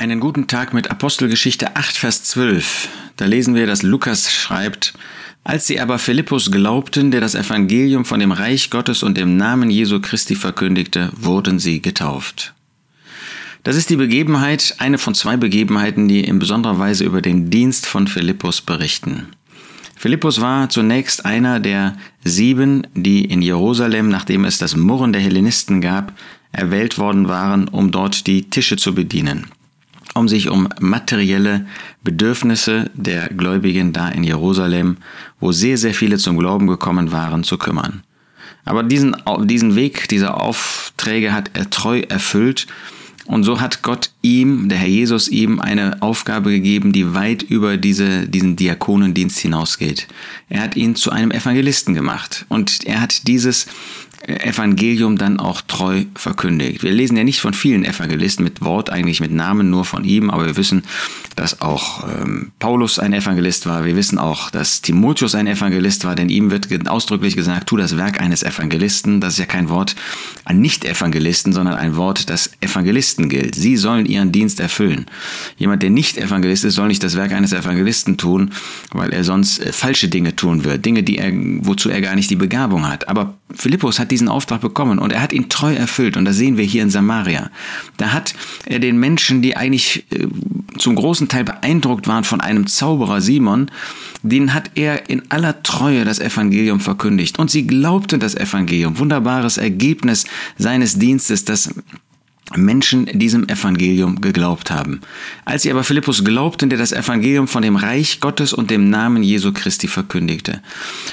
Einen guten Tag mit Apostelgeschichte 8, Vers 12. Da lesen wir, dass Lukas schreibt, als sie aber Philippus glaubten, der das Evangelium von dem Reich Gottes und dem Namen Jesu Christi verkündigte, wurden sie getauft. Das ist die Begebenheit, eine von zwei Begebenheiten, die in besonderer Weise über den Dienst von Philippus berichten. Philippus war zunächst einer der sieben, die in Jerusalem, nachdem es das Murren der Hellenisten gab, erwählt worden waren, um dort die Tische zu bedienen um sich um materielle Bedürfnisse der Gläubigen da in Jerusalem, wo sehr, sehr viele zum Glauben gekommen waren, zu kümmern. Aber diesen, diesen Weg, diese Aufträge hat er treu erfüllt und so hat Gott ihm, der Herr Jesus, ihm eine Aufgabe gegeben, die weit über diese, diesen Diakonendienst hinausgeht. Er hat ihn zu einem Evangelisten gemacht und er hat dieses Evangelium dann auch treu verkündigt. Wir lesen ja nicht von vielen Evangelisten mit Wort, eigentlich mit Namen nur von ihm, aber wir wissen, dass auch ähm, Paulus ein Evangelist war. Wir wissen auch, dass Timotheus ein Evangelist war, denn ihm wird ausdrücklich gesagt, tu das Werk eines Evangelisten. Das ist ja kein Wort an Nicht-Evangelisten, sondern ein Wort, das Evangelisten gilt. Sie sollen ihren Dienst erfüllen. Jemand, der nicht Evangelist ist, soll nicht das Werk eines Evangelisten tun, weil er sonst äh, falsche Dinge tun wird. Dinge, die er, wozu er gar nicht die Begabung hat. Aber Philippus hat diesen Auftrag bekommen und er hat ihn treu erfüllt. Und das sehen wir hier in Samaria. Da hat er den Menschen, die eigentlich äh, zum großen Teil beeindruckt waren von einem Zauberer Simon, den hat er in aller Treue das Evangelium verkündigt. Und sie glaubten das Evangelium. Wunderbares Ergebnis seines Dienstes, das Menschen diesem Evangelium geglaubt haben. Als sie aber Philippus glaubten, der das Evangelium von dem Reich Gottes und dem Namen Jesu Christi verkündigte.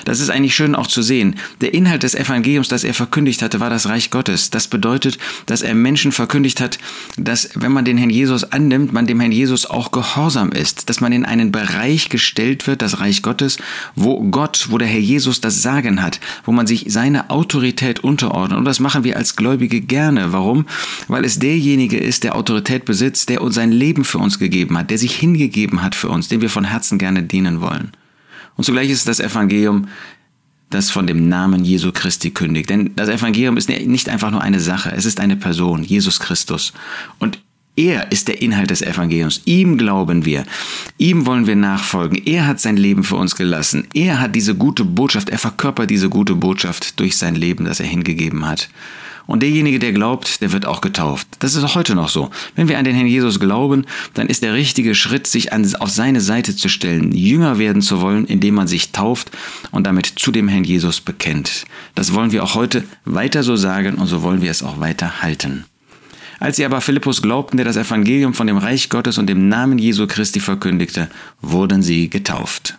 Das ist eigentlich schön auch zu sehen. Der Inhalt des Evangeliums, das er verkündigt hatte, war das Reich Gottes. Das bedeutet, dass er Menschen verkündigt hat, dass wenn man den Herrn Jesus annimmt, man dem Herrn Jesus auch gehorsam ist, dass man in einen Bereich gestellt wird, das Reich Gottes, wo Gott, wo der Herr Jesus das Sagen hat, wo man sich seine Autorität unterordnet. Und das machen wir als Gläubige gerne. Warum? Weil es derjenige ist, der Autorität besitzt, der uns sein Leben für uns gegeben hat, der sich hingegeben hat für uns, dem wir von Herzen gerne dienen wollen. Und zugleich ist es das Evangelium, das von dem Namen Jesu Christi kündigt. Denn das Evangelium ist nicht einfach nur eine Sache, es ist eine Person, Jesus Christus. Und er ist der Inhalt des Evangeliums. Ihm glauben wir. Ihm wollen wir nachfolgen. Er hat sein Leben für uns gelassen. Er hat diese gute Botschaft, er verkörpert diese gute Botschaft durch sein Leben, das er hingegeben hat. Und derjenige, der glaubt, der wird auch getauft. Das ist auch heute noch so. Wenn wir an den Herrn Jesus glauben, dann ist der richtige Schritt, sich an, auf seine Seite zu stellen, Jünger werden zu wollen, indem man sich tauft und damit zu dem Herrn Jesus bekennt. Das wollen wir auch heute weiter so sagen und so wollen wir es auch weiter halten. Als sie aber Philippus glaubten, der das Evangelium von dem Reich Gottes und dem Namen Jesu Christi verkündigte, wurden sie getauft.